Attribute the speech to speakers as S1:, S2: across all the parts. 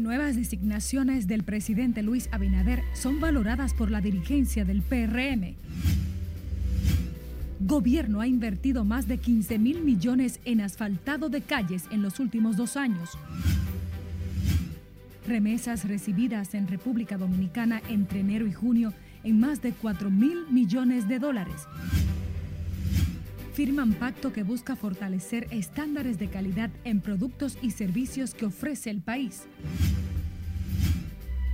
S1: Nuevas designaciones del presidente Luis Abinader son valoradas por la dirigencia del PRM. Gobierno ha invertido más de 15 mil millones en asfaltado de calles en los últimos dos años. Remesas recibidas en República Dominicana entre enero y junio en más de 4 mil millones de dólares. Firman pacto que busca fortalecer estándares de calidad en productos y servicios que ofrece el país.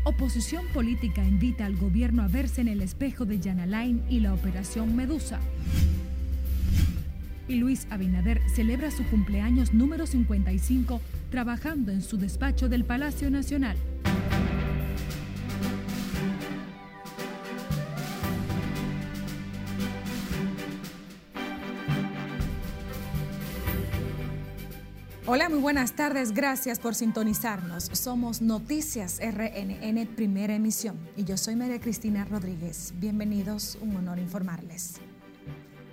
S1: Oposición política invita al gobierno a verse en el espejo de Yanalain y la operación Medusa. Y Luis Abinader celebra su cumpleaños número 55 trabajando en su despacho del Palacio Nacional. Hola, muy buenas tardes. Gracias por sintonizarnos. Somos Noticias RNN Primera Emisión y yo soy María Cristina Rodríguez. Bienvenidos, un honor informarles.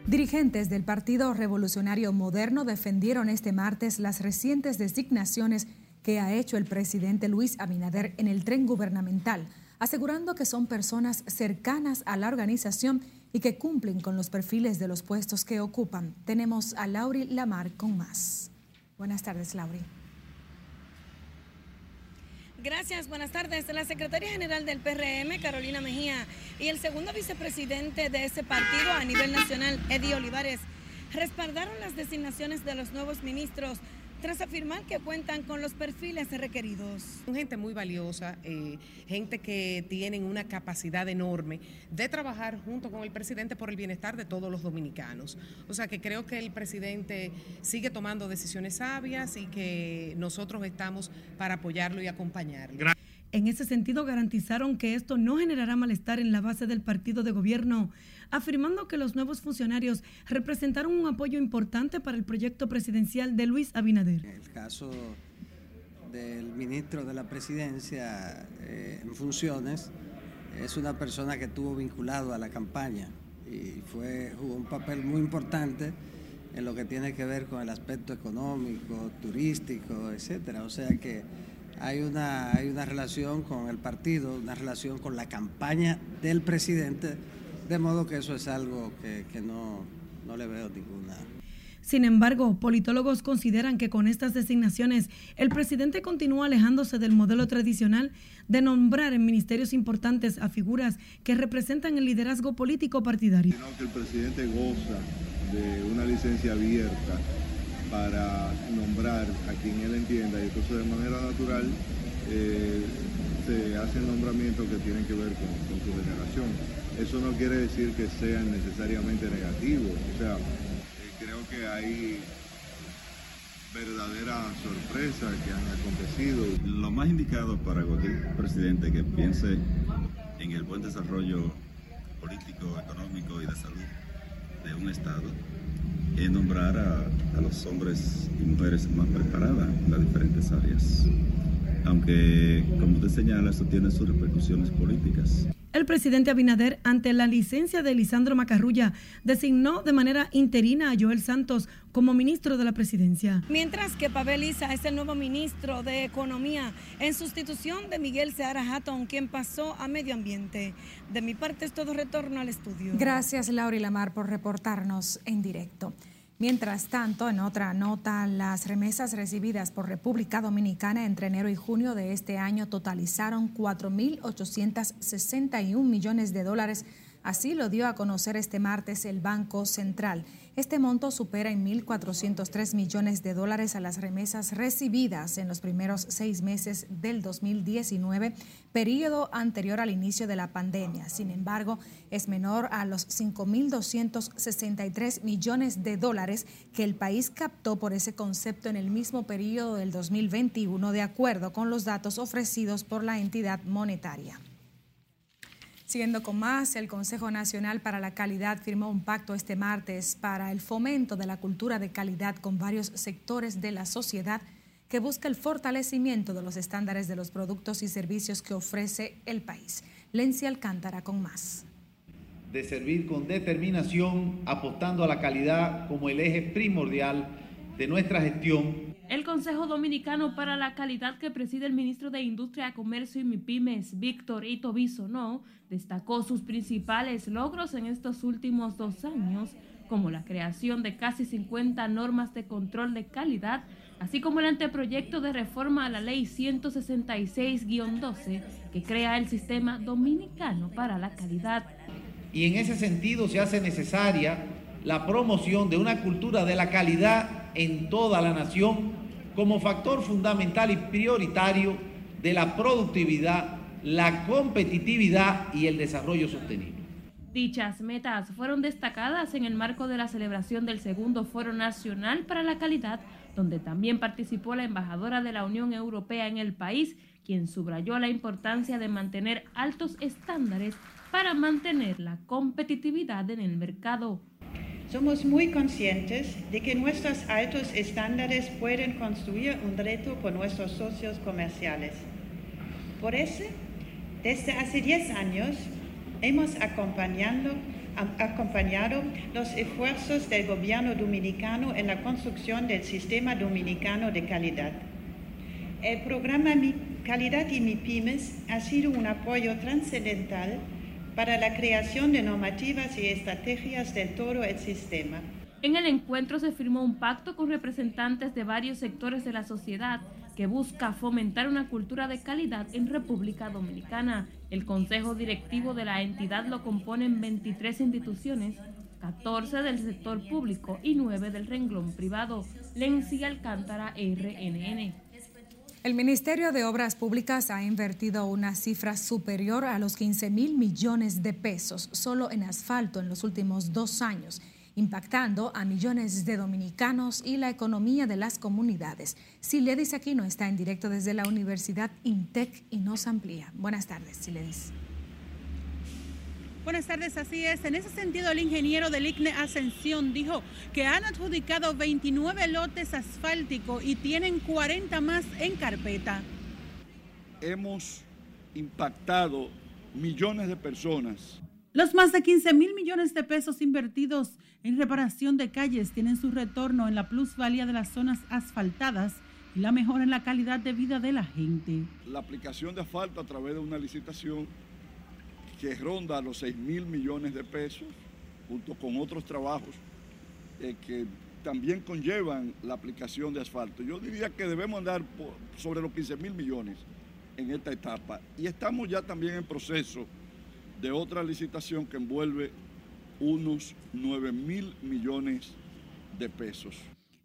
S1: Dirigentes del Partido Revolucionario Moderno defendieron este martes las recientes designaciones que ha hecho el presidente Luis Abinader en el tren gubernamental, asegurando que son personas cercanas a la organización y que cumplen con los perfiles de los puestos que ocupan. Tenemos a Lauri Lamar con más. Buenas tardes, Lauri.
S2: Gracias, buenas tardes. La secretaria general del PRM, Carolina Mejía, y el segundo vicepresidente de ese partido a nivel nacional, Eddie Olivares, respaldaron las designaciones de los nuevos ministros tras afirmar que cuentan con los perfiles requeridos.
S3: Son gente muy valiosa, eh, gente que tienen una capacidad enorme de trabajar junto con el presidente por el bienestar de todos los dominicanos. O sea que creo que el presidente sigue tomando decisiones sabias y que nosotros estamos para apoyarlo y acompañarlo.
S4: En ese sentido, garantizaron que esto no generará malestar en la base del partido de gobierno, afirmando que los nuevos funcionarios representaron un apoyo importante para el proyecto presidencial de Luis Abinader.
S5: El caso del ministro de la presidencia eh, en funciones es una persona que estuvo vinculado a la campaña y fue, un papel muy importante en lo que tiene que ver con el aspecto económico, turístico, etcétera. O sea que hay una, hay una relación con el partido, una relación con la campaña del presidente, de modo que eso es algo que, que no, no le veo ninguna.
S4: Sin embargo, politólogos consideran que con estas designaciones el presidente continúa alejándose del modelo tradicional de nombrar en ministerios importantes a figuras que representan el liderazgo político partidario.
S6: que el presidente goza de una licencia abierta para nombrar a quien él entienda y entonces de manera natural eh, se hacen nombramientos que tienen que ver con, su generación. Eso no quiere decir que sean necesariamente negativos, o sea, eh, creo que hay verdaderas sorpresas que han acontecido.
S7: Lo más indicado para cualquier presidente que piense en el buen desarrollo político, económico y de salud de un Estado es nombrar a, a, los hombres y mujeres más preparadas en las diferentes áreas. Aunque, como usted señala, esto tiene sus repercusiones políticas.
S4: El presidente Abinader, ante la licencia de Lisandro Macarrulla, designó de manera interina a Joel Santos como ministro de la presidencia.
S2: Mientras que Pavel Isa es el nuevo ministro de Economía en sustitución de Miguel Seara Hatton, quien pasó a Medio Ambiente. De mi parte es todo retorno al estudio.
S1: Gracias, Laura y Lamar, por reportarnos en directo. Mientras tanto, en otra nota, las remesas recibidas por República Dominicana entre enero y junio de este año totalizaron 4.861 millones de dólares Así lo dio a conocer este martes el Banco Central. Este monto supera en 1.403 millones de dólares a las remesas recibidas en los primeros seis meses del 2019, periodo anterior al inicio de la pandemia. Sin embargo, es menor a los 5.263 millones de dólares que el país captó por ese concepto en el mismo periodo del 2021, de acuerdo con los datos ofrecidos por la entidad monetaria. Siguiendo con más, el Consejo Nacional para la Calidad firmó un pacto este martes para el fomento de la cultura de calidad con varios sectores de la sociedad que busca el fortalecimiento de los estándares de los productos y servicios que ofrece el país. Lencia Alcántara con más.
S8: De servir con determinación, apostando a la calidad como el eje primordial de nuestra gestión
S9: El Consejo Dominicano para la Calidad que preside el ministro de Industria, Comercio y MIPIMES, Víctor Ito No, destacó sus principales logros en estos últimos dos años, como la creación de casi 50 normas de control de calidad, así como el anteproyecto de reforma a la Ley 166-12, que crea el Sistema Dominicano para la Calidad.
S10: Y en ese sentido se hace necesaria la promoción de una cultura de la calidad en toda la nación como factor fundamental y prioritario de la productividad, la competitividad y el desarrollo sostenible.
S9: Dichas metas fueron destacadas en el marco de la celebración del segundo Foro Nacional para la Calidad, donde también participó la embajadora de la Unión Europea en el país, quien subrayó la importancia de mantener altos estándares para mantener la competitividad en el mercado.
S11: Somos muy conscientes de que nuestros altos estándares pueden construir un reto con nuestros socios comerciales. Por eso, desde hace 10 años, hemos acompañado, acompañado los esfuerzos del gobierno dominicano en la construcción del Sistema Dominicano de Calidad. El programa Mi Calidad y MIPIMES ha sido un apoyo trascendental para la creación de normativas y estrategias de todo el sistema.
S9: En el encuentro se firmó un pacto con representantes de varios sectores de la sociedad que busca fomentar una cultura de calidad en República Dominicana. El consejo directivo de la entidad lo componen 23 instituciones, 14 del sector público y 9 del renglón privado. Lenzi Alcántara, RNN.
S1: El Ministerio de Obras Públicas ha invertido una cifra superior a los 15 mil millones de pesos solo en asfalto en los últimos dos años, impactando a millones de dominicanos y la economía de las comunidades. Siledis Aquino está en directo desde la Universidad INTEC y nos amplía. Buenas tardes, Siledis.
S12: Buenas tardes, así es. En ese sentido, el ingeniero del ICNE Ascensión dijo que han adjudicado 29 lotes asfálticos y tienen 40 más en carpeta.
S13: Hemos impactado millones de personas.
S12: Los más de 15 mil millones de pesos invertidos en reparación de calles tienen su retorno en la plusvalía de las zonas asfaltadas y la mejora en la calidad de vida de la gente.
S13: La aplicación de asfalto a través de una licitación que ronda los 6 mil millones de pesos, junto con otros trabajos eh, que también conllevan la aplicación de asfalto. Yo diría que debemos andar sobre los 15 mil millones en esta etapa. Y estamos ya también en proceso de otra licitación que envuelve unos 9 mil millones de pesos.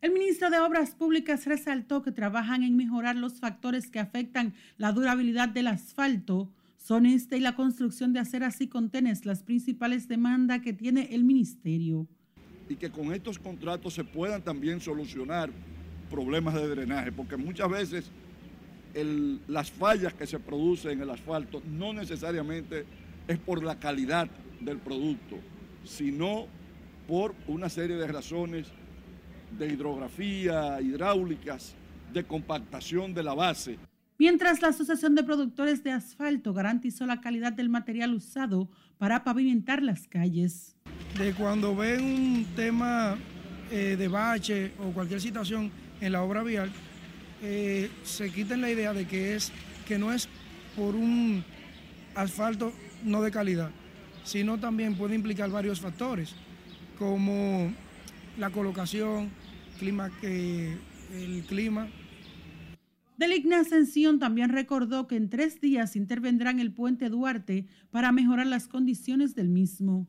S12: El ministro de Obras Públicas resaltó que trabajan en mejorar los factores que afectan la durabilidad del asfalto son este y la construcción de aceras y contenes las principales demandas que tiene el ministerio.
S13: Y que con estos contratos se puedan también solucionar problemas de drenaje, porque muchas veces las fallas que se producen en el asfalto no necesariamente es por la calidad del producto, sino por una serie de razones de hidrografía, hidráulicas, de compactación de la base
S12: mientras la Asociación de Productores de Asfalto garantizó la calidad del material usado para pavimentar las calles.
S14: De cuando ven un tema eh, de bache o cualquier situación en la obra vial, eh, se quiten la idea de que, es, que no es por un asfalto no de calidad, sino también puede implicar varios factores, como la colocación, clima, eh, el clima,
S12: Deligna Ascensión también recordó que en tres días intervendrán el puente Duarte para mejorar las condiciones del mismo.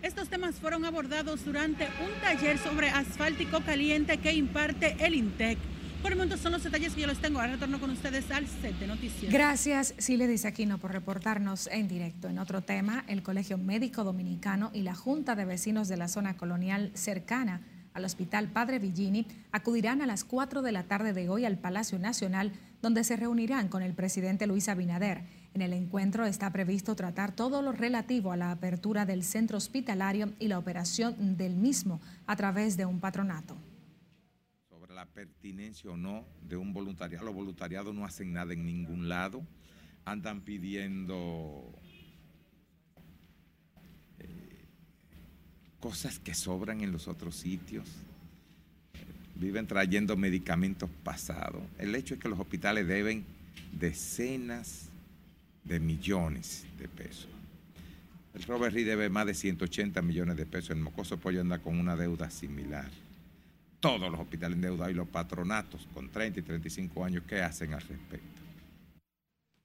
S12: Estos temas fueron abordados durante un taller sobre asfáltico caliente que imparte el INTEC. Por el momento son los detalles que yo les tengo. Ahora retorno con ustedes al set de noticias.
S1: Gracias, dice Aquino, por reportarnos en directo. En otro tema, el Colegio Médico Dominicano y la Junta de Vecinos de la Zona Colonial cercana al Hospital Padre Villini acudirán a las 4 de la tarde de hoy al Palacio Nacional, donde se reunirán con el presidente Luis Abinader. En el encuentro está previsto tratar todo lo relativo a la apertura del centro hospitalario y la operación del mismo a través de un patronato.
S15: Sobre la pertinencia o no de un voluntariado, los voluntariados no hacen nada en ningún lado, andan pidiendo cosas que sobran en los otros sitios. viven trayendo medicamentos pasados. El hecho es que los hospitales deben decenas de millones de pesos. El Robert Reed debe más de 180 millones de pesos. El Mocoso Pollo anda con una deuda similar. Todos los hospitales endeudados y los patronatos con 30 y 35 años, ¿qué hacen al respecto?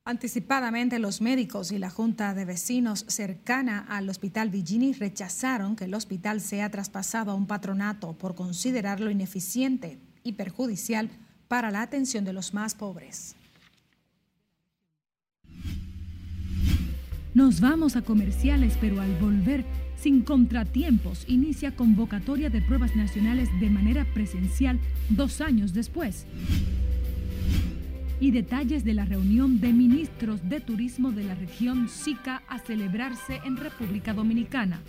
S1: Anticipadamente, los médicos y la Junta de Vecinos cercana al Hospital Vigini rechazaron que el hospital sea traspasado a un patronato por considerarlo ineficiente y perjudicial para la atención de los más pobres.
S16: Nos vamos a comerciales, pero al volver, sin contratiempos, inicia convocatoria de pruebas nacionales de manera presencial dos años después. Y detalles de la reunión de ministros de turismo de la región SICA a celebrarse en República Dominicana.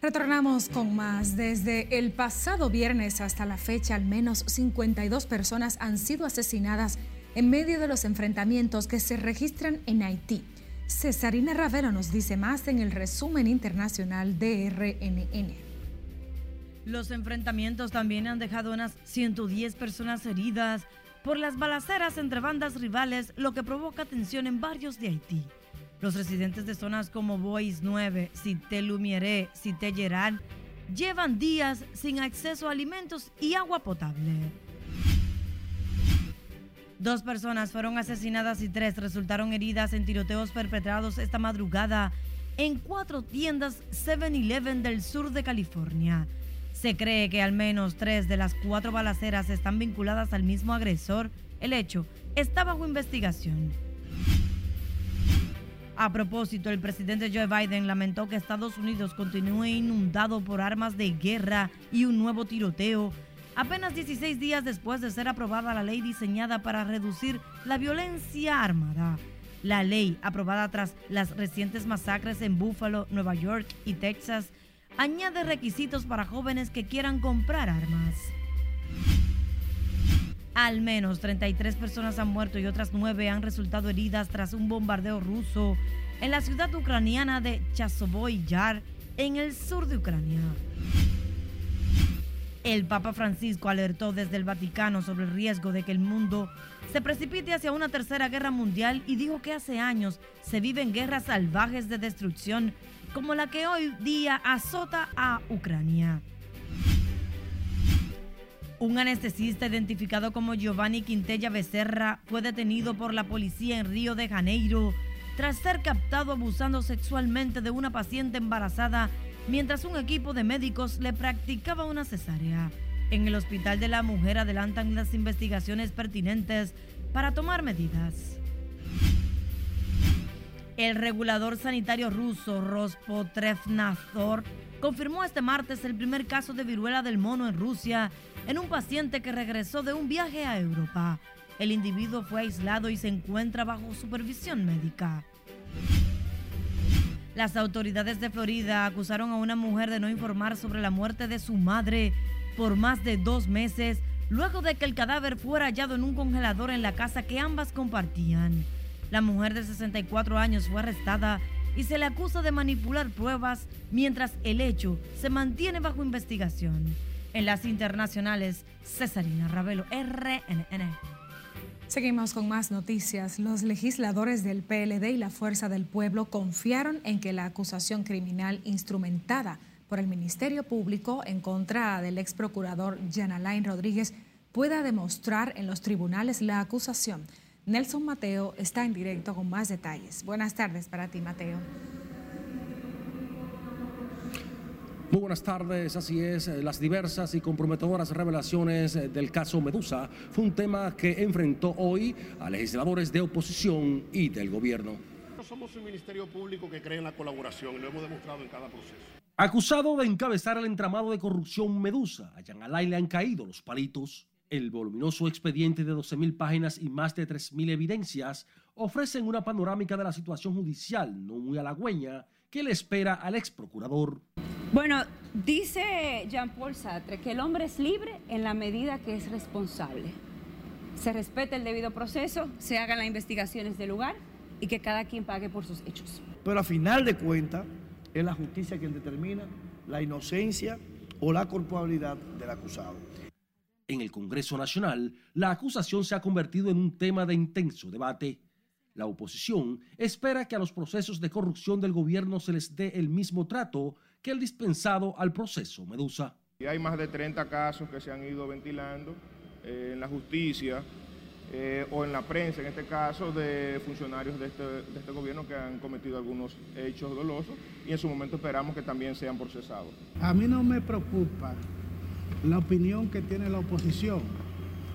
S1: Retornamos con más. Desde el pasado viernes hasta la fecha, al menos 52 personas han sido asesinadas en medio de los enfrentamientos que se registran en Haití. Cesarina Ravelo nos dice más en el resumen internacional de RNN.
S17: Los enfrentamientos también han dejado unas 110 personas heridas por las balaceras entre bandas rivales, lo que provoca tensión en barrios de Haití. Los residentes de zonas como Bois 9, Cité Lumiere, Cité Gerard, llevan días sin acceso a alimentos y agua potable. Dos personas fueron asesinadas y tres resultaron heridas en tiroteos perpetrados esta madrugada en cuatro tiendas 7-Eleven del sur de California. Se cree que al menos tres de las cuatro balaceras están vinculadas al mismo agresor. El hecho está bajo investigación. A propósito, el presidente Joe Biden lamentó que Estados Unidos continúe inundado por armas de guerra y un nuevo tiroteo, apenas 16 días después de ser aprobada la ley diseñada para reducir la violencia armada. La ley, aprobada tras las recientes masacres en Buffalo, Nueva York y Texas, añade requisitos para jóvenes que quieran comprar armas. Al menos 33 personas han muerto y otras 9 han resultado heridas tras un bombardeo ruso en la ciudad ucraniana de Chasovoy Yar, en el sur de Ucrania. El Papa Francisco alertó desde el Vaticano sobre el riesgo de que el mundo se precipite hacia una tercera guerra mundial y dijo que hace años se viven guerras salvajes de destrucción como la que hoy día azota a Ucrania. Un anestesista identificado como Giovanni Quintella Becerra fue detenido por la policía en Río de Janeiro tras ser captado abusando sexualmente de una paciente embarazada mientras un equipo de médicos le practicaba una cesárea. En el hospital de la mujer adelantan las investigaciones pertinentes para tomar medidas. El regulador sanitario ruso Rospotrevnadzor confirmó este martes el primer caso de viruela del mono en Rusia en un paciente que regresó de un viaje a Europa. El individuo fue aislado y se encuentra bajo supervisión médica. Las autoridades de Florida acusaron a una mujer de no informar sobre la muerte de su madre por más de dos meses luego de que el cadáver fuera hallado en un congelador en la casa que ambas compartían. La mujer de 64 años fue arrestada y se le acusa de manipular pruebas mientras el hecho se mantiene bajo investigación. En las internacionales, Cesarina Ravelo, RNN.
S1: Seguimos con más noticias. Los legisladores del PLD y la Fuerza del Pueblo confiaron en que la acusación criminal instrumentada por el Ministerio Público en contra del ex procurador Rodríguez pueda demostrar en los tribunales la acusación. Nelson Mateo está en directo con más detalles. Buenas tardes para ti, Mateo.
S18: Muy buenas tardes, así es, eh, las diversas y comprometedoras revelaciones eh, del caso Medusa fue un tema que enfrentó hoy a legisladores de oposición y del gobierno.
S19: Somos un ministerio público que cree en la colaboración y lo hemos demostrado en cada proceso.
S18: Acusado de encabezar el entramado de corrupción Medusa, a Jan Alay le han caído los palitos. El voluminoso expediente de 12.000 páginas y más de 3.000 evidencias ofrecen una panorámica de la situación judicial no muy halagüeña que le espera al ex procurador.
S20: Bueno, dice Jean-Paul Sartre que el hombre es libre en la medida que es responsable. Se respete el debido proceso, se hagan las investigaciones del lugar y que cada quien pague por sus hechos.
S21: Pero a final de cuentas es la justicia quien determina la inocencia o la culpabilidad del acusado.
S18: En el Congreso Nacional, la acusación se ha convertido en un tema de intenso debate. La oposición espera que a los procesos de corrupción del gobierno se les dé el mismo trato que el dispensado al proceso Medusa.
S22: Y hay más de 30 casos que se han ido ventilando eh, en la justicia eh, o en la prensa, en este caso, de funcionarios de este, de este gobierno que han cometido algunos hechos dolosos y en su momento esperamos que también sean procesados.
S23: A mí no me preocupa la opinión que tiene la oposición,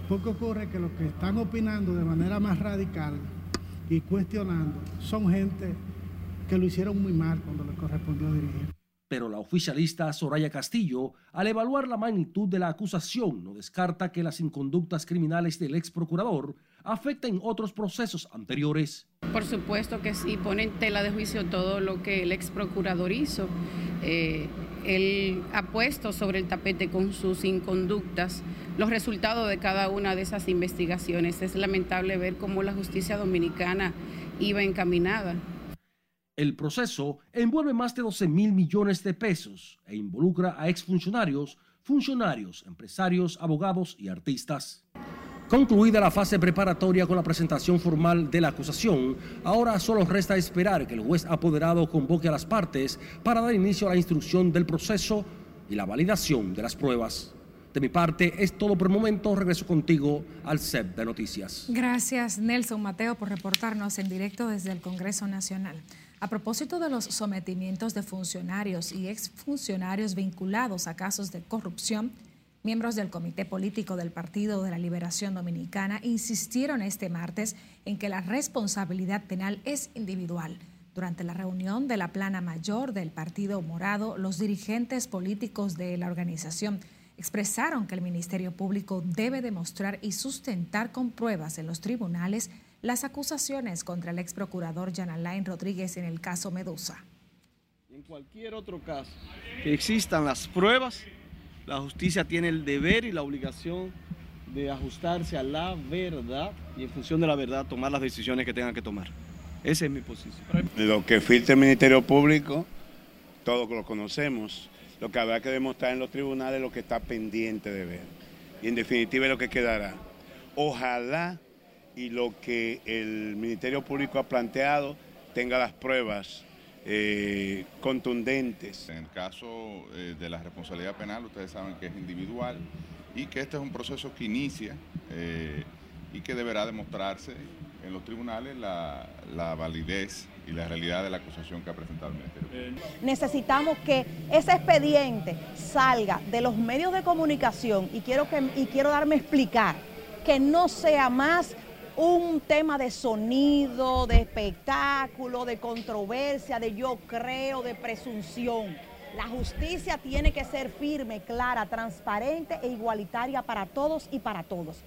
S23: porque ocurre que los que están opinando de manera más radical y cuestionando son gente que lo hicieron muy mal cuando le correspondió dirigir.
S18: Pero la oficialista Soraya Castillo, al evaluar la magnitud de la acusación, no descarta que las inconductas criminales del ex procurador afecten otros procesos anteriores.
S24: Por supuesto que sí, pone en tela de juicio todo lo que el ex procurador hizo. Eh, él ha puesto sobre el tapete con sus inconductas los resultados de cada una de esas investigaciones. Es lamentable ver cómo la justicia dominicana iba encaminada.
S18: El proceso envuelve más de 12 mil millones de pesos e involucra a exfuncionarios, funcionarios, empresarios, abogados y artistas. Concluida la fase preparatoria con la presentación formal de la acusación, ahora solo resta esperar que el juez apoderado convoque a las partes para dar inicio a la instrucción del proceso y la validación de las pruebas. De mi parte es todo por el momento. Regreso contigo al set de noticias.
S1: Gracias Nelson Mateo por reportarnos en directo desde el Congreso Nacional. A propósito de los sometimientos de funcionarios y exfuncionarios vinculados a casos de corrupción, miembros del Comité Político del Partido de la Liberación Dominicana insistieron este martes en que la responsabilidad penal es individual. Durante la reunión de la plana mayor del Partido Morado, los dirigentes políticos de la organización expresaron que el Ministerio Público debe demostrar y sustentar con pruebas en los tribunales las acusaciones contra el ex procurador Jan Alain Rodríguez en el caso Medusa.
S21: En cualquier otro caso que existan las pruebas, la justicia tiene el deber y la obligación de ajustarse a la verdad y en función de la verdad tomar las decisiones que tengan que tomar. Esa es mi posición.
S25: Lo que filtra el Ministerio Público, todos lo conocemos. Lo que habrá que demostrar en los tribunales es lo que está pendiente de ver. Y en definitiva es lo que quedará. Ojalá y lo que el Ministerio Público ha planteado tenga las pruebas eh, contundentes.
S26: En el caso eh, de la responsabilidad penal, ustedes saben que es individual y que este es un proceso que inicia eh, y que deberá demostrarse en los tribunales la, la, validez y la realidad de la acusación que ha presentado el Ministerio.
S10: Necesitamos que ese expediente salga de los medios de comunicación y quiero, que, y quiero darme a explicar que no sea más un tema de sonido, de espectáculo, de controversia, de yo creo, de presunción. La justicia tiene que ser firme, clara, transparente e igualitaria para todos y para todos.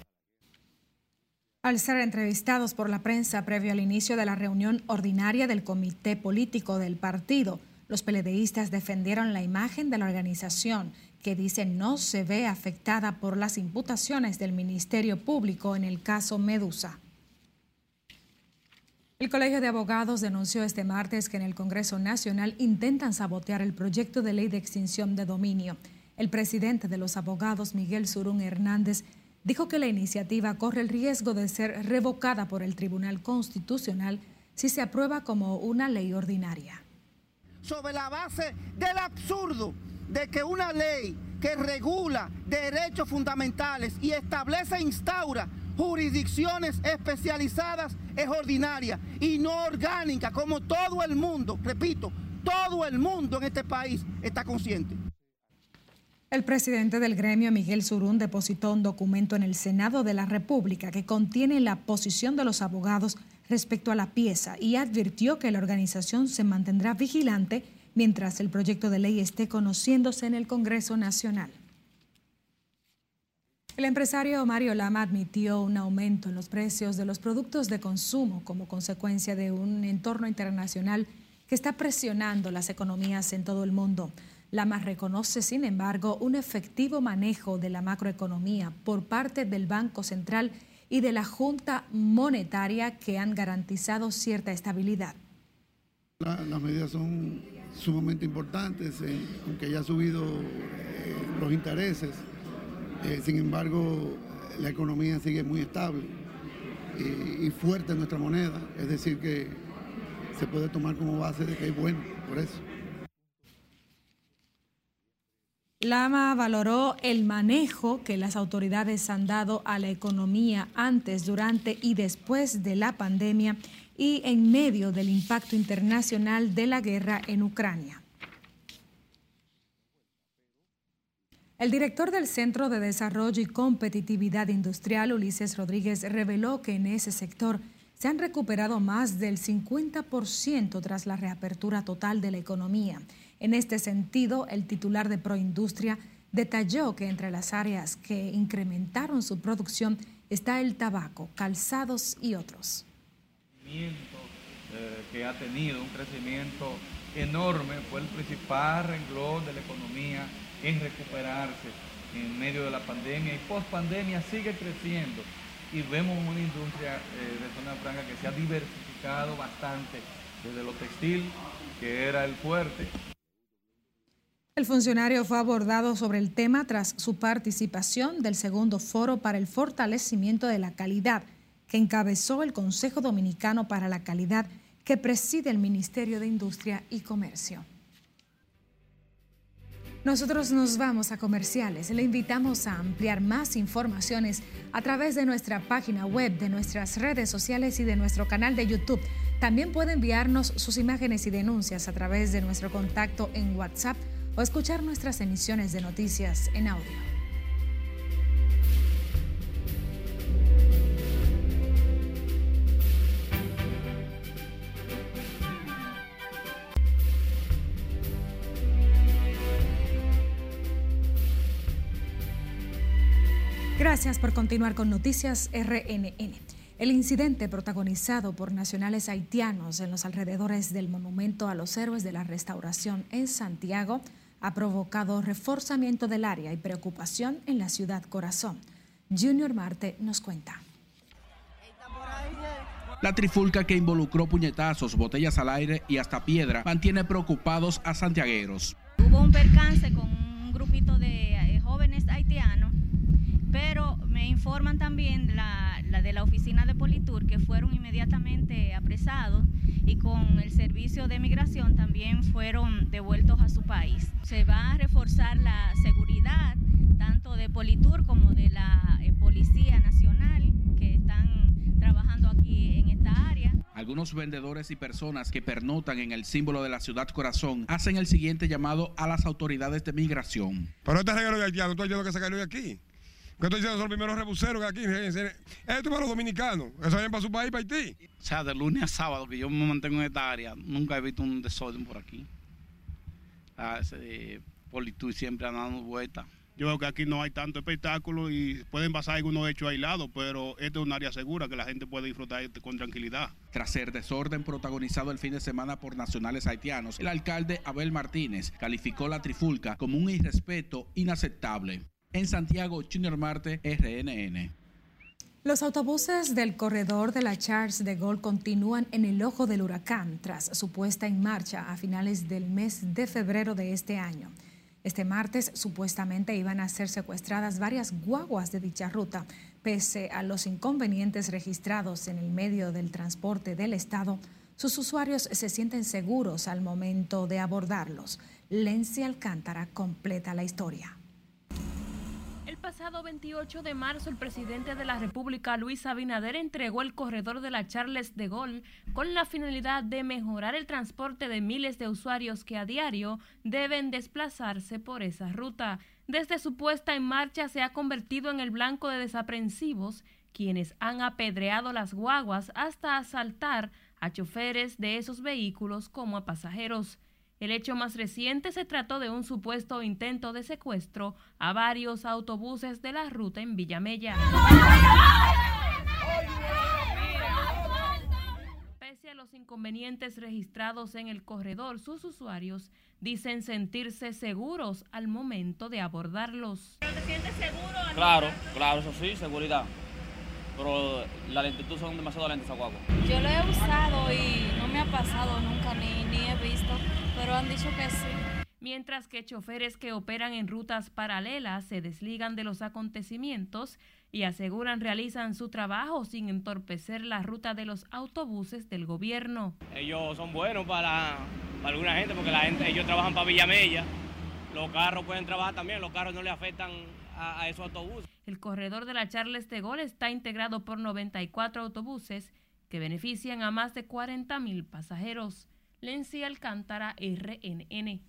S1: Al ser entrevistados por la prensa previo al inicio de la reunión ordinaria del comité político del partido, los peledeístas defendieron la imagen de la organización que dicen no se ve afectada por las imputaciones del Ministerio Público en el caso Medusa. El Colegio de Abogados denunció este martes que en el Congreso Nacional intentan sabotear el proyecto de ley de extinción de dominio. El presidente de los abogados, Miguel Surún Hernández, dijo que la iniciativa corre el riesgo de ser revocada por el Tribunal Constitucional si se aprueba como una ley ordinaria.
S27: Sobre la base del absurdo de que una ley que regula derechos fundamentales y establece e instaura jurisdicciones especializadas es ordinaria y no orgánica, como todo el mundo, repito, todo el mundo en este país está consciente.
S1: El presidente del gremio, Miguel Surún, depositó un documento en el Senado de la República que contiene la posición de los abogados respecto a la pieza y advirtió que la organización se mantendrá vigilante mientras el proyecto de ley esté conociéndose en el Congreso Nacional. El empresario Mario Lama admitió un aumento en los precios de los productos de consumo como consecuencia de un entorno internacional que está presionando las economías en todo el mundo. Lama reconoce, sin embargo, un efectivo manejo de la macroeconomía por parte del Banco Central y de la Junta Monetaria que han garantizado cierta estabilidad.
S28: las medidas son sumamente importantes, eh, aunque ya ha subido eh, los intereses. Eh, sin embargo, la economía sigue muy estable y, y fuerte en nuestra moneda. Es decir, que se puede tomar como base de que es bueno, por eso.
S1: Lama valoró el manejo que las autoridades han dado a la economía antes, durante y después de la pandemia y en medio del impacto internacional de la guerra en Ucrania. El director del Centro de Desarrollo y Competitividad Industrial, Ulises Rodríguez, reveló que en ese sector se han recuperado más del 50% tras la reapertura total de la economía. En este sentido, el titular de Proindustria detalló que entre las áreas que incrementaron su producción está el tabaco, calzados y otros.
S29: Eh, que ha tenido un crecimiento enorme, fue el principal renglón de la economía en recuperarse en medio de la pandemia y post pandemia sigue creciendo y vemos una industria eh, de zona franca que se ha diversificado bastante desde lo textil, que era el fuerte.
S1: El funcionario fue abordado sobre el tema tras su participación del segundo foro para el fortalecimiento de la calidad que encabezó el Consejo Dominicano para la Calidad que preside el Ministerio de Industria y Comercio. Nosotros nos vamos a comerciales. Le invitamos a ampliar más informaciones a través de nuestra página web, de nuestras redes sociales y de nuestro canal de YouTube. También puede enviarnos sus imágenes y denuncias a través de nuestro contacto en WhatsApp o escuchar nuestras emisiones de noticias en audio. Gracias por continuar con Noticias RNN. El incidente protagonizado por nacionales haitianos en los alrededores del Monumento a los Héroes de la Restauración en Santiago ha provocado reforzamiento del área y preocupación en la ciudad corazón. Junior Marte nos cuenta.
S30: La trifulca que involucró puñetazos, botellas al aire y hasta piedra mantiene preocupados a santiagueros.
S31: Hubo un percance con un grupito de eh, jóvenes haitianos pero me informan también la, de la oficina de Politur que fueron inmediatamente apresados y con el servicio de migración también fueron devueltos a su país. Se va a reforzar la seguridad tanto de Politur como de la eh, Policía Nacional que están trabajando aquí en esta área.
S30: Algunos vendedores y personas que pernotan en el símbolo de la ciudad corazón hacen el siguiente llamado a las autoridades de migración.
S32: Pero este regalo de haitiano, tú que se de aquí. ¿Qué estoy diciendo? Son los primeros rebuseros que aquí. Esto es para los dominicanos. Eso viene para su país, para Haití.
S30: O sea, de lunes a sábado que yo me mantengo en esta área, nunca he visto un desorden por aquí. Ah, ese, Politur siempre dando vueltas.
S32: Yo veo que aquí no hay tanto espectáculo y pueden pasar algunos hechos aislados, pero este es un área segura que la gente puede disfrutar con tranquilidad.
S30: Tras ser desorden protagonizado el fin de semana por nacionales haitianos, el alcalde Abel Martínez calificó la trifulca como un irrespeto inaceptable. En Santiago, Junior Marte, RNN.
S1: Los autobuses del corredor de la Charles de Gaulle continúan en el ojo del huracán tras su puesta en marcha a finales del mes de febrero de este año. Este martes supuestamente iban a ser secuestradas varias guaguas de dicha ruta. Pese a los inconvenientes registrados en el medio del transporte del Estado, sus usuarios se sienten seguros al momento de abordarlos. Lencia Alcántara completa la historia
S9: pasado 28 de marzo, el presidente de la República, Luis Abinader, entregó el corredor de la Charles de Gaulle con la finalidad de mejorar el transporte de miles de usuarios que a diario deben desplazarse por esa ruta. Desde su puesta en marcha se ha convertido en el blanco de desaprensivos, quienes han apedreado las guaguas hasta asaltar a choferes de esos vehículos como a pasajeros. El hecho más reciente se trató de un supuesto intento de secuestro a varios autobuses de la ruta en Villamella. Pese a los inconvenientes registrados en el corredor, sus usuarios dicen sentirse seguros al momento de abordarlos.
S33: ¿Te sientes seguro? al
S34: Claro, claro, eso sí, seguridad. Pero las lentitud son demasiado lentas, Aguaco.
S35: Yo lo he usado y no me ha pasado nunca ni, ni he visto, pero han dicho que sí.
S9: Mientras que choferes que operan en rutas paralelas se desligan de los acontecimientos y aseguran realizan su trabajo sin entorpecer la ruta de los autobuses del gobierno.
S34: Ellos son buenos para, para alguna gente porque la gente, ellos trabajan para Villamella. Los carros pueden trabajar también, los carros no le afectan a, a esos autobuses.
S9: El corredor de la Charles de Gaulle está integrado por 94 autobuses que benefician a más de 40 mil pasajeros. Lency Alcántara, RNN.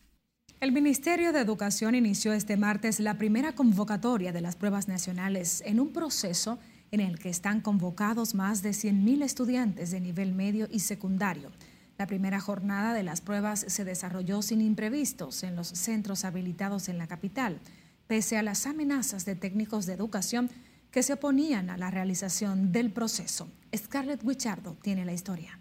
S1: El Ministerio de Educación inició este martes la primera convocatoria de las pruebas nacionales en un proceso en el que están convocados más de 100.000 estudiantes de nivel medio y secundario. La primera jornada de las pruebas se desarrolló sin imprevistos en los centros habilitados en la capital, pese a las amenazas de técnicos de educación que se oponían a la realización del proceso. Scarlett Wichardo tiene la historia.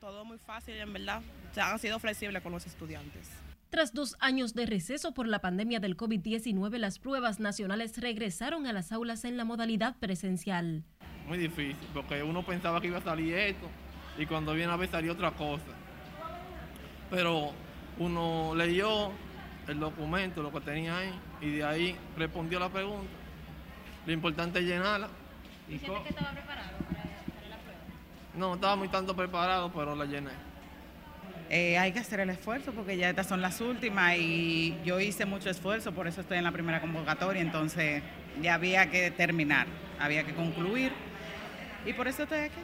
S36: Todo muy fácil, en verdad. Se han sido flexibles con los estudiantes.
S37: Tras dos años de receso por la pandemia del COVID-19, las pruebas nacionales regresaron a las aulas en la modalidad presencial.
S36: Muy difícil, porque uno pensaba que iba a salir esto y cuando viene a ver salió otra cosa. Pero uno leyó el documento, lo que tenía ahí, y de ahí respondió la pregunta. Lo importante es llenarla.
S33: ¿Y sientes que estaba preparado para, para la prueba?
S36: No, estaba muy tanto preparado, pero la llené.
S38: Eh, hay que hacer el esfuerzo porque ya estas son las últimas y yo hice mucho esfuerzo, por eso estoy en la primera convocatoria, entonces ya había que terminar, había que concluir y por eso estoy aquí.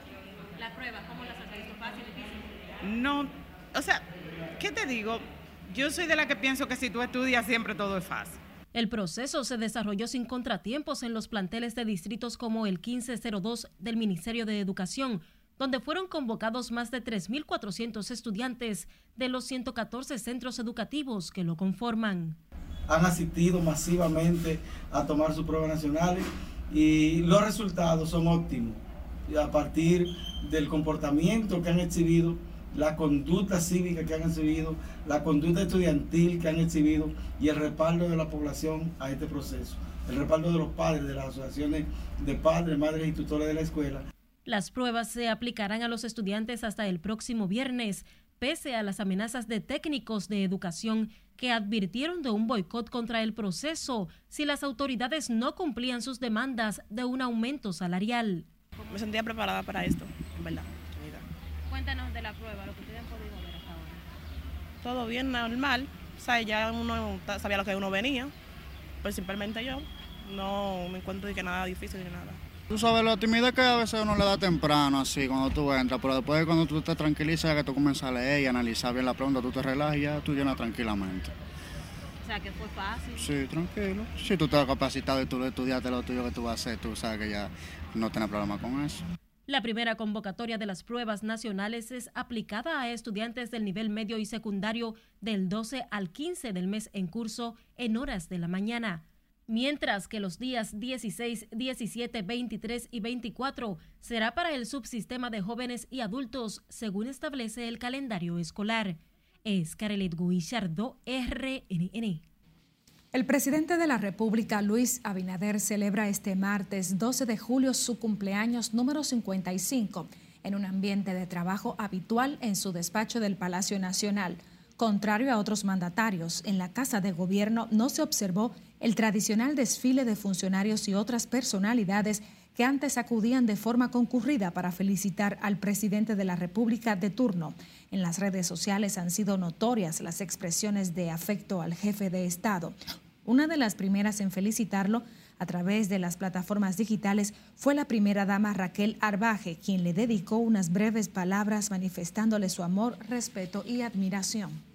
S33: ¿La prueba cómo la has visto? ¿Fácil, difícil?
S38: No, o sea, ¿qué te digo? Yo soy de la que pienso que si tú estudias siempre todo es fácil.
S37: El proceso se desarrolló sin contratiempos en los planteles de distritos como el 1502 del Ministerio de Educación, donde fueron convocados más de 3.400 estudiantes de los 114 centros educativos que lo conforman.
S39: Han asistido masivamente a tomar sus pruebas nacionales y los resultados son óptimos. A partir del comportamiento que han exhibido, la conducta cívica que han exhibido, la conducta estudiantil que han exhibido y el respaldo de la población a este proceso. El respaldo de los padres, de las asociaciones de padres, madres y tutores de la escuela.
S37: Las pruebas se aplicarán a los estudiantes hasta el próximo viernes, pese a las amenazas de técnicos de educación que advirtieron de un boicot contra el proceso si las autoridades no cumplían sus demandas de un aumento salarial.
S36: Me sentía preparada para esto, en verdad.
S33: Cuéntanos de la prueba, lo que ustedes han podido ver hasta ahora.
S36: Todo bien, normal. O sea, ya uno sabía lo que uno venía, pero simplemente yo no me encuentro de que nada difícil ni nada.
S40: Tú sabes, la timidez que a veces uno le da temprano, así, cuando tú entras, pero después cuando tú te tranquilizas, que tú comienzas a leer y analizar bien la pregunta, tú te relajas y ya tú llenas tranquilamente.
S33: O sea, que fue fácil.
S40: Sí, tranquilo. Si tú estás capacitado y tú estudiaste lo tuyo que tú vas a hacer, tú sabes que ya no tienes problema con eso.
S37: La primera convocatoria de las pruebas nacionales es aplicada a estudiantes del nivel medio y secundario del 12 al 15 del mes en curso en horas de la mañana mientras que los días 16, 17, 23 y 24 será para el subsistema de jóvenes y adultos, según establece el calendario escolar. Es Carelet Guillardo, RNN.
S1: El presidente de la República, Luis Abinader, celebra este martes 12 de julio su cumpleaños número 55 en un ambiente de trabajo habitual en su despacho del Palacio Nacional. Contrario a otros mandatarios, en la Casa de Gobierno no se observó el tradicional desfile de funcionarios y otras personalidades que antes acudían de forma concurrida para felicitar al presidente de la República de turno. En las redes sociales han sido notorias las expresiones de afecto al jefe de Estado. Una de las primeras en felicitarlo a través de las plataformas digitales fue la primera dama Raquel Arbaje, quien le dedicó unas breves palabras manifestándole su amor, respeto y admiración.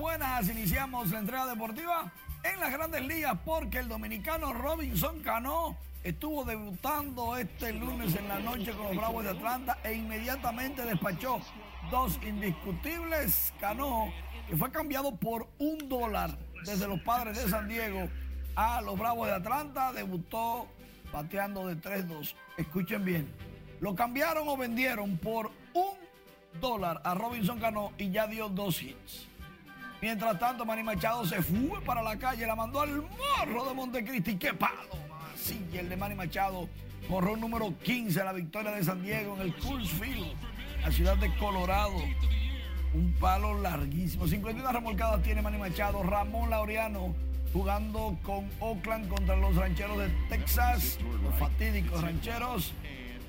S13: Buenas, iniciamos la entrega deportiva en las grandes ligas porque el dominicano Robinson Cano estuvo debutando este lunes en la noche con los Bravos de Atlanta e inmediatamente despachó dos indiscutibles Cano que fue cambiado por un dólar desde los padres de San Diego a los Bravos de Atlanta. Debutó bateando de 3-2. Escuchen bien. Lo cambiaron o vendieron por un dólar a Robinson Cano y ya dio dos hits. Mientras tanto, Manny Machado se fue para la calle, la mandó al morro de Montecristi. ¡Qué palo! Sí, el de Manny Machado. Morró número 15 a la victoria de San Diego en el Coors Field, la ciudad de Colorado. Un palo larguísimo. 51 remolcadas tiene Manny Machado. Ramón Laureano jugando con Oakland contra los rancheros de Texas. Los fatídicos rancheros.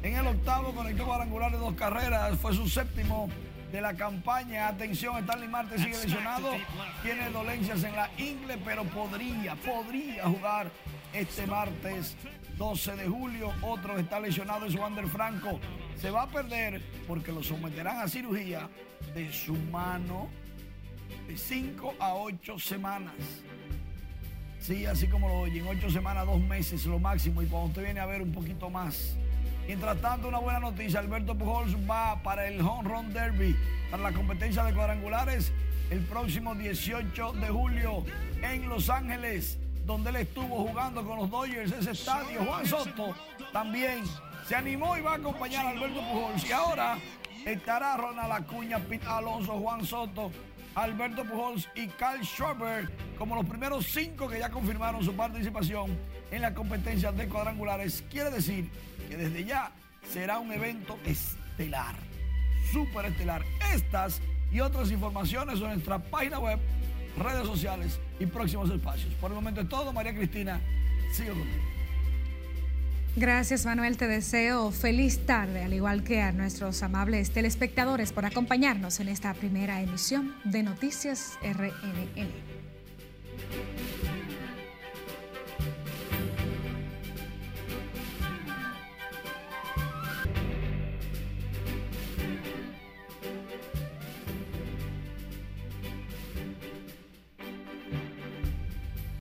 S13: En el octavo conectó cuadrangular de dos carreras. Fue su séptimo de la campaña. Atención, Stanley Marte sigue lesionado. Tiene dolencias en la ingle, pero podría, podría jugar este martes 12 de julio. Otro está lesionado es Wander Franco. Se va a perder porque lo someterán a cirugía de su mano de 5 a 8 semanas. Sí, así como lo oyen, 8 semanas, 2 meses lo máximo. Y cuando usted viene a ver un poquito más. Mientras tanto, una buena noticia, Alberto Pujols va para el Home Run Derby, para la competencia de cuadrangulares, el próximo 18 de julio en Los Ángeles, donde él estuvo jugando con los Dodgers, ese estadio. Juan Soto también se animó y va a acompañar a Alberto Pujols. Y ahora estará Ronald Acuña, Pete Alonso, Juan Soto, Alberto Pujols y Carl Schwarber como los primeros cinco que ya confirmaron su participación en la competencia de cuadrangulares. Quiere decir que desde ya será un evento estelar, súper estelar. Estas y otras informaciones en nuestra página web, redes sociales y próximos espacios. Por el momento es todo. María Cristina, sigo contigo.
S1: Gracias Manuel, te deseo feliz tarde, al igual que a nuestros amables telespectadores por acompañarnos en esta primera emisión de Noticias RNN.